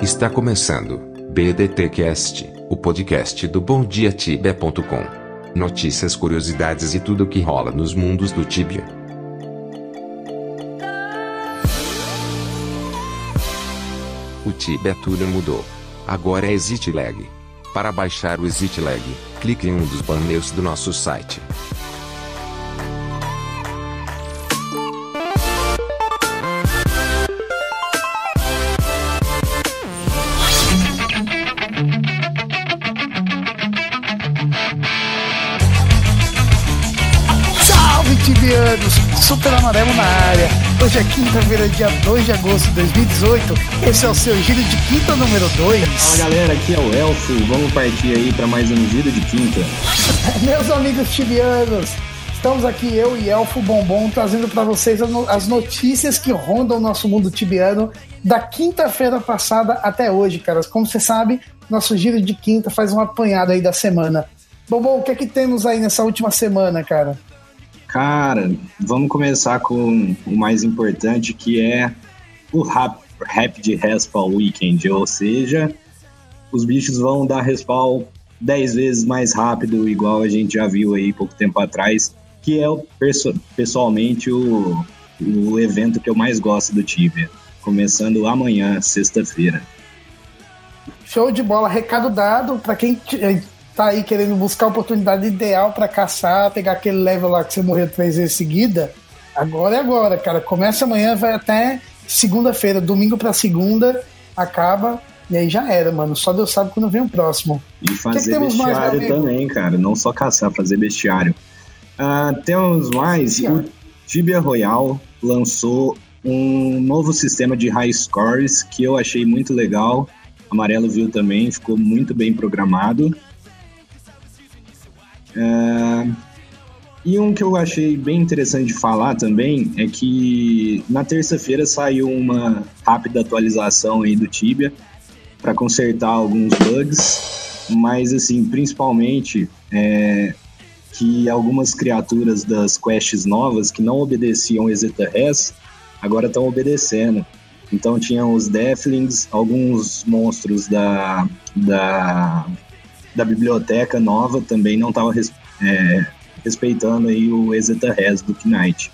Está começando BDTcast, o podcast do BomDiaTibia.com. Notícias, curiosidades e tudo o que rola nos mundos do Tibia. O Tibia tudo mudou. Agora é ExitLag. Para baixar o ExitLag, clique em um dos banners do nosso site. Super Amarelo na área. Hoje é quinta-feira, dia 2 de agosto de 2018. Esse é o seu giro de quinta número 2. Fala galera, aqui é o Elfo. Vamos partir aí para mais um giro de quinta. Meus amigos tibianos, estamos aqui eu e Elfo Bombom trazendo para vocês as notícias que rondam o nosso mundo tibiano da quinta-feira passada até hoje, caras. Como você sabe, nosso giro de quinta faz um apanhado aí da semana. Bombom, o que é que temos aí nessa última semana, cara? Cara, vamos começar com o mais importante que é o rap, Rapid Respawn Weekend, ou seja, os bichos vão dar respawn 10 vezes mais rápido, igual a gente já viu aí pouco tempo atrás, que é o, pessoalmente o, o evento que eu mais gosto do Tibia, começando amanhã, sexta-feira. Show de bola, recado dado para quem tá aí querendo buscar a oportunidade ideal para caçar, pegar aquele level lá que você morreu três vezes seguida. Agora é agora, cara. Começa amanhã, vai até segunda-feira, domingo para segunda, acaba e aí já era, mano. Só Deus sabe quando vem o próximo. E fazer que que bestiário mais, também, cara. Não só caçar, fazer bestiário. Uh, temos mais. O Tibia Royal lançou um novo sistema de high scores que eu achei muito legal. Amarelo viu também, ficou muito bem programado. Uh, e um que eu achei bem interessante de falar também é que na terça-feira saiu uma rápida atualização aí do Tibia para consertar alguns bugs, mas assim, principalmente é, que algumas criaturas das quests novas que não obedeciam Exeta Res agora estão obedecendo. Então tinham os Deathlings, alguns monstros da, da da biblioteca nova também não estava res, é, respeitando aí o Exeta Res do Knight.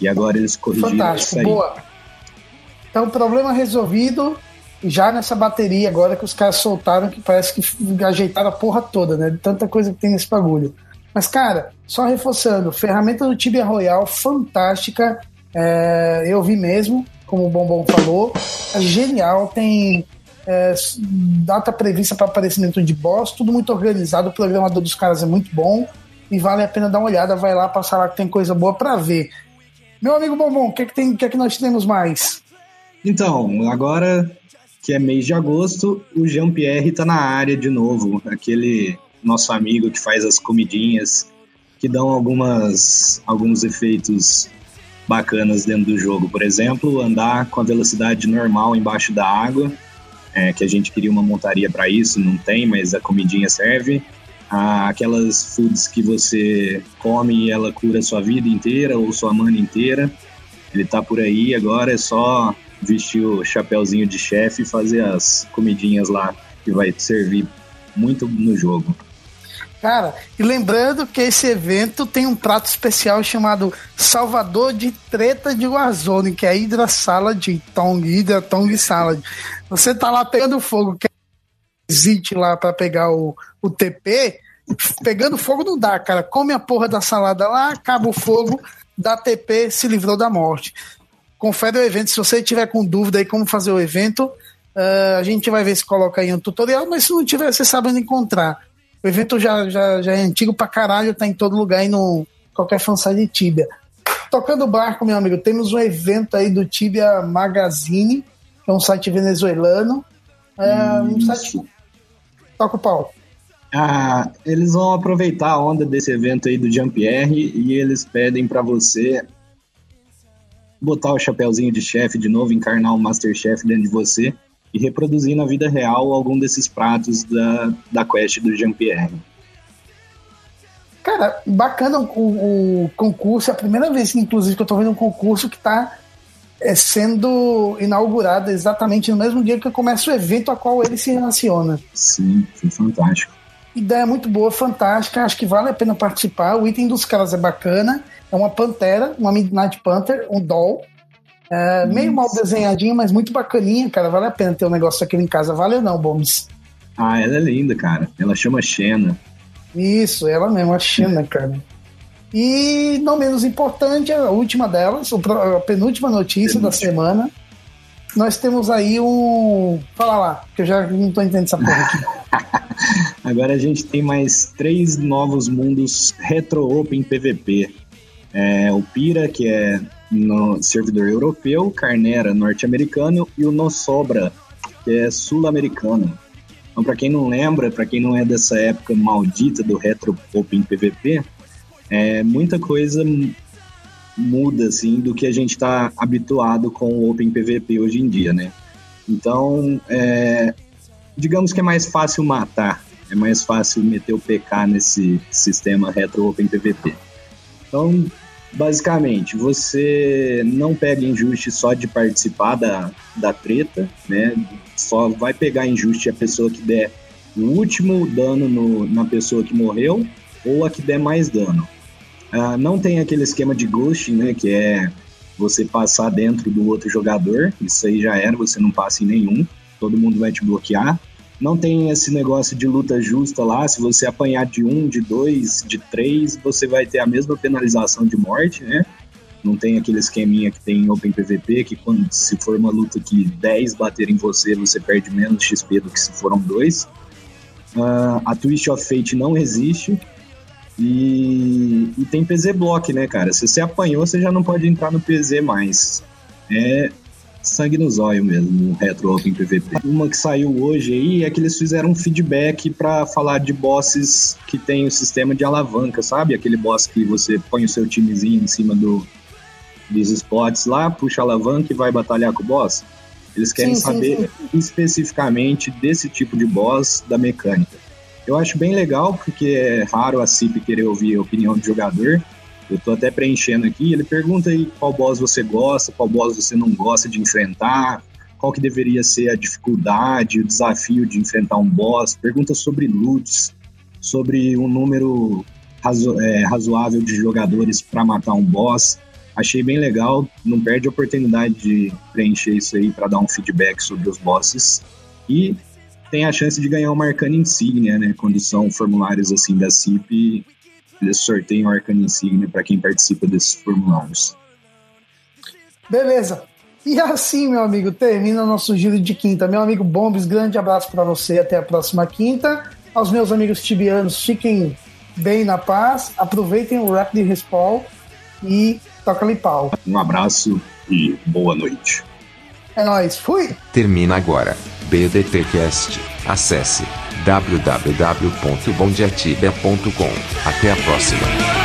E agora eles corrigiram Fantástico, isso aí. boa. Então, problema resolvido já nessa bateria agora que os caras soltaram, que parece que ajeitaram a porra toda, né? De tanta coisa que tem nesse bagulho. Mas, cara, só reforçando, ferramenta do Tibia Royal, fantástica. É, eu vi mesmo, como o Bombom falou. É genial, tem é, data prevista para aparecimento de boss, tudo muito organizado, o programador dos caras é muito bom e vale a pena dar uma olhada, vai lá, passar lá que tem coisa boa para ver. Meu amigo Bombom, o que é que, tem, que é que nós temos mais? Então, agora que é mês de agosto, o Jean-Pierre tá na área de novo, aquele nosso amigo que faz as comidinhas que dão algumas alguns efeitos bacanas dentro do jogo. Por exemplo, andar com a velocidade normal embaixo da água é, que a gente queria uma montaria para isso, não tem, mas a comidinha serve. Aquelas foods que você come e ela cura sua vida inteira ou sua mana inteira. Ele tá por aí, agora é só vestir o chapéuzinho de chefe e fazer as comidinhas lá que vai servir muito no jogo. Cara, e lembrando que esse evento tem um prato especial chamado Salvador de Treta de Warzone, que é Hydra Salad, Tong, Hydra Tong Salad. Você tá lá pegando fogo, que é lá para pegar o, o TP, pegando fogo não dá, cara. Come a porra da salada lá, acaba o fogo, dá TP, se livrou da morte. Confere o evento, se você tiver com dúvida aí como fazer o evento, uh, a gente vai ver se coloca aí um tutorial, mas se não tiver, você sabe onde encontrar. O evento já, já, já é antigo pra caralho, tá em todo lugar aí no qualquer fansite de Tibia. Tocando barco, meu amigo, temos um evento aí do Tibia Magazine, que é um site venezuelano. É um site. Toca o pau. Ah, eles vão aproveitar a onda desse evento aí do Jean-Pierre e eles pedem para você botar o chapéuzinho de chefe de novo, encarnar o Masterchef dentro de você e reproduzir na vida real algum desses pratos da, da quest do Jean-Pierre. Cara, bacana o, o, concurso. É a primeira vez, inclusive, que eu tô vendo um concurso que tá é sendo inaugurada exatamente no mesmo dia que começa o evento a qual ele se relaciona. Sim, foi fantástico. Ideia muito boa, fantástica, acho que vale a pena participar. O item dos caras é bacana. É uma pantera, uma Midnight Panther, um doll. É, meio mal desenhadinho, mas muito bacaninha, cara. Vale a pena ter um negócio daquele em casa. Vale não, Bombs? Ah, ela é linda, cara. Ela chama Xena. Isso, ela mesmo, a Xena, cara. E não menos importante, a última delas, a penúltima notícia da semana. Nós temos aí um. Fala lá, que eu já não tô entendendo essa porra aqui. Agora a gente tem mais três novos mundos Retro Open PVP. É, o Pira, que é no servidor europeu, Carnera, norte-americano, e o Nossobra, que é sul-americano. Então, para quem não lembra, para quem não é dessa época maldita do Retro Open PVP, é, muita coisa muda assim do que a gente está habituado com o Open PVP hoje em dia, né? Então, é, digamos que é mais fácil matar, é mais fácil meter o PK nesse sistema Retro Open PVP. Então, basicamente, você não pega injuste só de participar da, da treta, né? Só vai pegar injuste a pessoa que der o último dano no, na pessoa que morreu ou a que der mais dano. Uh, não tem aquele esquema de ghosting, né? Que é você passar dentro do outro jogador. Isso aí já era, você não passa em nenhum. Todo mundo vai te bloquear. Não tem esse negócio de luta justa lá. Se você apanhar de um, de dois, de três, você vai ter a mesma penalização de morte, né? Não tem aquele esqueminha que tem em Open PVP, que quando se for uma luta que 10 baterem em você, você perde menos XP do que se foram dois. Uh, a Twist of Fate não existe. E, e tem PZ Block, né, cara? Se você apanhou, você já não pode entrar no PZ mais. É sangue no zóio mesmo, o Retro Open PVP. Uma que saiu hoje aí é que eles fizeram um feedback para falar de bosses que tem o sistema de alavanca, sabe? Aquele boss que você põe o seu timezinho em cima do, dos spots lá, puxa a alavanca e vai batalhar com o boss. Eles querem sim, saber sim, sim. especificamente desse tipo de boss da mecânica. Eu acho bem legal, porque é raro a CIP querer ouvir a opinião do jogador. Eu tô até preenchendo aqui. Ele pergunta aí qual boss você gosta, qual boss você não gosta de enfrentar, qual que deveria ser a dificuldade, o desafio de enfrentar um boss. Pergunta sobre loots, sobre um número razo é, razoável de jogadores para matar um boss. Achei bem legal. Não perde a oportunidade de preencher isso aí para dar um feedback sobre os bosses. E tem a chance de ganhar uma arcana insígnia, né? Quando são formulários assim da CIP, sorteiam a arcana insígnia para quem participa desses formulários. Beleza. E assim, meu amigo, termina o nosso giro de quinta. Meu amigo Bombes, grande abraço para você. Até a próxima quinta. Aos meus amigos tibianos, fiquem bem na paz. Aproveitem o rap de respawn e toca-lhe pau. Um abraço e boa noite. É nóis. Fui! Termina agora. BDTcast. Acesse www.bondiatiba.com. Até a próxima.